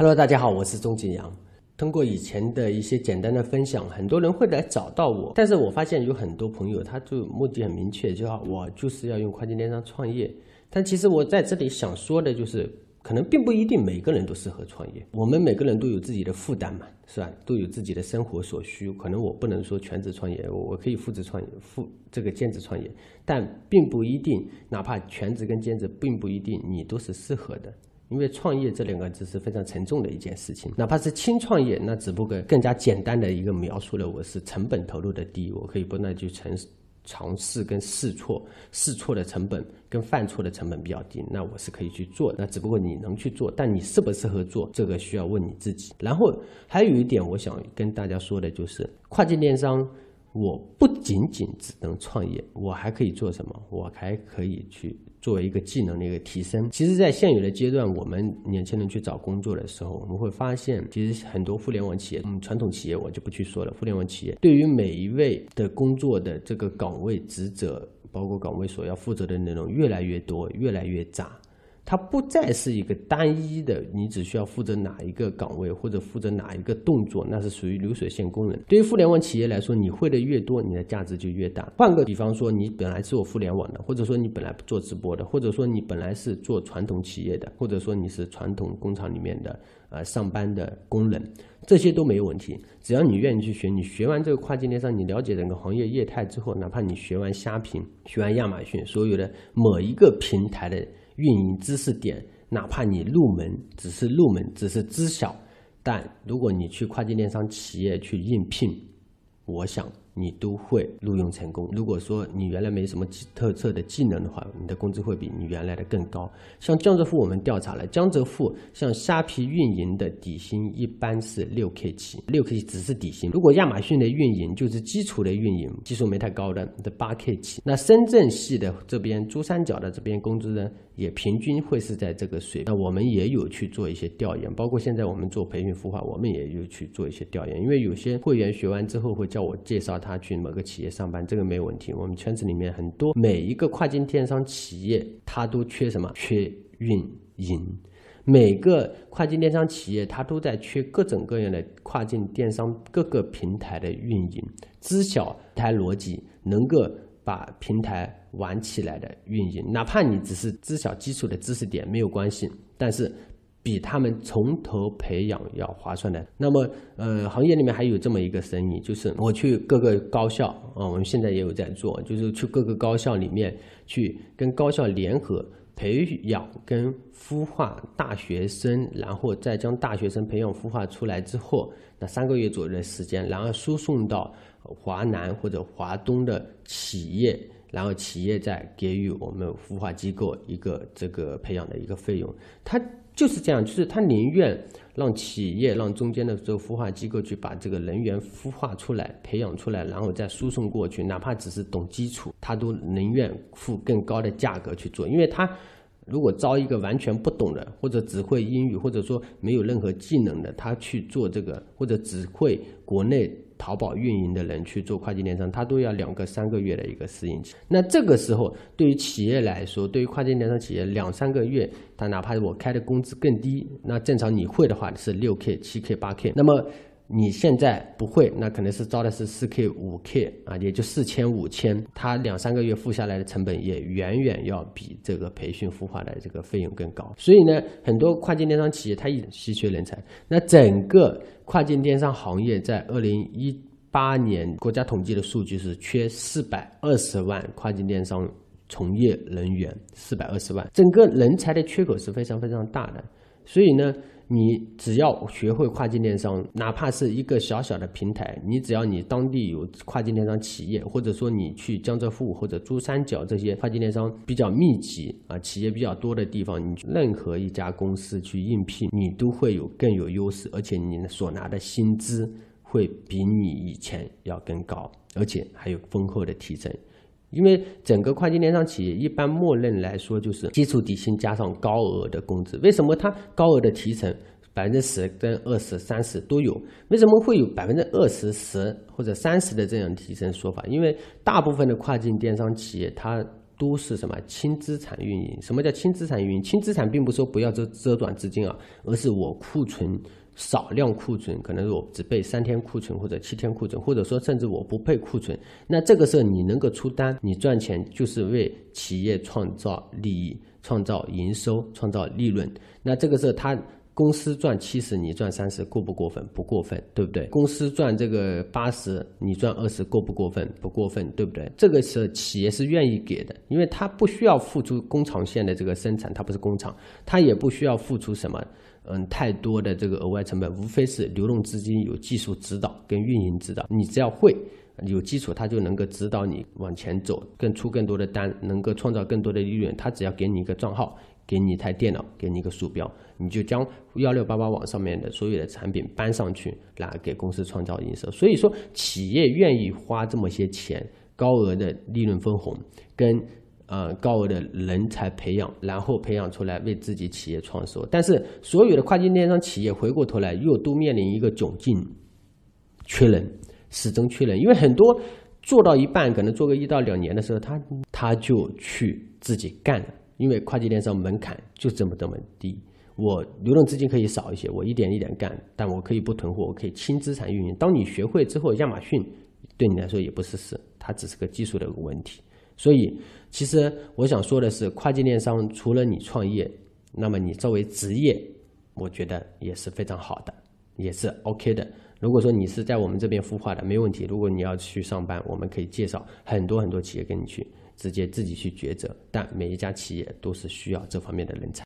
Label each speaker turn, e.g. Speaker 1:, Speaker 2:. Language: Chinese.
Speaker 1: Hello，大家好，我是钟景阳。通过以前的一些简单的分享，很多人会来找到我，但是我发现有很多朋友，他就目的很明确，就要我就是要用跨境电商创业。但其实我在这里想说的就是。可能并不一定每个人都适合创业，我们每个人都有自己的负担嘛，是吧？都有自己的生活所需。可能我不能说全职创业，我可以复职创业、复这个兼职创业，但并不一定，哪怕全职跟兼职，并不一定你都是适合的。因为创业这两个字是非常沉重的一件事情，哪怕是轻创业，那只不过更加简单的一个描述了我是成本投入的低，我可以不断去承。尝试跟试错，试错的成本跟犯错的成本比较低，那我是可以去做。那只不过你能去做，但你适不适合做，这个需要问你自己。然后还有一点，我想跟大家说的就是，跨境电商。我不仅仅只能创业，我还可以做什么？我还可以去作为一个技能的一个提升。其实，在现有的阶段，我们年轻人去找工作的时候，我们会发现，其实很多互联网企业，嗯，传统企业我就不去说了。互联网企业对于每一位的工作的这个岗位职责，包括岗位所要负责的内容，越来越多，越来越杂。它不再是一个单一的，你只需要负责哪一个岗位或者负责哪一个动作，那是属于流水线工人。对于互联网企业来说，你会的越多，你的价值就越大。换个比方说，你本来是做互联网的，或者说你本来做直播的，或者说你本来是做传统企业的，或者说你是传统工厂里面的呃上班的工人，这些都没有问题。只要你愿意去学，你学完这个跨境电商，你了解整个行业业态之后，哪怕你学完虾皮、学完亚马逊，所有的某一个平台的。运营知识点，哪怕你入门只是入门，只是知晓，但如果你去跨境电商企业去应聘，我想。你都会录用成功。如果说你原来没什么特色的技能的话，你的工资会比你原来的更高。像江浙沪，我们调查了，江浙沪像虾皮运营的底薪一般是六 K 起，六 K 只是底薪。如果亚马逊的运营就是基础的运营，技术没太高的，的八 K 起。那深圳系的这边，珠三角的这边工资呢，也平均会是在这个水那我们也有去做一些调研，包括现在我们做培训孵化，我们也有去做一些调研，因为有些会员学完之后会叫我介绍。他去某个企业上班，这个没有问题。我们圈子里面很多，每一个跨境电商企业，它都缺什么？缺运营。每个跨境电商企业，它都在缺各种各样的跨境电商各个平台的运营，知晓平台逻辑，能够把平台玩起来的运营。哪怕你只是知晓基础的知识点，没有关系。但是。比他们从头培养要划算的。那么，呃，行业里面还有这么一个生意，就是我去各个高校啊，我们现在也有在做，就是去各个高校里面去跟高校联合培养跟孵化大学生，然后再将大学生培养孵化出来之后，那三个月左右的时间，然后输送到华南或者华东的企业，然后企业再给予我们孵化机构一个这个培养的一个费用，它。就是这样，就是他宁愿让企业、让中间的这个孵化机构去把这个人员孵化出来、培养出来，然后再输送过去，哪怕只是懂基础，他都宁愿付更高的价格去做，因为他如果招一个完全不懂的，或者只会英语，或者说没有任何技能的，他去做这个，或者只会国内。淘宝运营的人去做跨境电商，他都要两个三个月的一个适应期。那这个时候，对于企业来说，对于跨境电商企业，两三个月，他哪怕我开的工资更低，那正常你会的话是六 K、七 K、八 K，那么。你现在不会，那可能是招的是四 K、五 K 啊，也就四千、五千，他两三个月付下来的成本也远远要比这个培训孵化的这个费用更高。所以呢，很多跨境电商企业它也稀缺人才。那整个跨境电商行业在二零一八年国家统计的数据是缺四百二十万跨境电商从业人员，四百二十万，整个人才的缺口是非常非常大的。所以呢。你只要学会跨境电商，哪怕是一个小小的平台，你只要你当地有跨境电商企业，或者说你去江浙沪或者珠三角这些跨境电商比较密集啊，企业比较多的地方，你任何一家公司去应聘，你都会有更有优势，而且你所拿的薪资会比你以前要更高，而且还有丰厚的提成。因为整个跨境电商企业一般默认来说就是基础底薪加上高额的工资。为什么它高额的提成百分之十跟二十三十都有？为什么会有百分之二十十或者三十的这样提成说法？因为大部分的跨境电商企业它都是什么轻资产运营？什么叫轻资产运营？轻资产并不是说不要遮遮短资金啊，而是我库存少量库存，可能我只备三天库存或者七天库存，或者说甚至我不配库存。那这个时候你能够出单，你赚钱就是为企业创造利益、创造营收、创造利润。那这个时候他。公司赚七十，你赚三十，过不过分？不过分，对不对？公司赚这个八十，你赚二十，过不过分？不过分，对不对？这个是企业是愿意给的，因为他不需要付出工厂线的这个生产，它不是工厂，它也不需要付出什么，嗯，太多的这个额外成本，无非是流动资金有技术指导跟运营指导，你只要会有基础，他就能够指导你往前走，更出更多的单，能够创造更多的利润，他只要给你一个账号。给你一台电脑，给你一个鼠标，你就将幺六八八网上面的所有的产品搬上去，来给公司创造营收。所以说，企业愿意花这么些钱，高额的利润分红，跟呃高额的人才培养，然后培养出来为自己企业创收。但是，所有的跨境电商企业回过头来又都面临一个窘境，缺人，始终缺人，因为很多做到一半，可能做个一到两年的时候，他他就去自己干了。因为跨境电商门槛就这么这么低，我流动资金可以少一些，我一点一点干，但我可以不囤货，我可以轻资产运营。当你学会之后，亚马逊对你来说也不是事，它只是个技术的问题。所以，其实我想说的是，跨境电商除了你创业，那么你作为职业，我觉得也是非常好的，也是 OK 的。如果说你是在我们这边孵化的，没问题。如果你要去上班，我们可以介绍很多很多企业跟你去。直接自己去抉择，但每一家企业都是需要这方面的人才。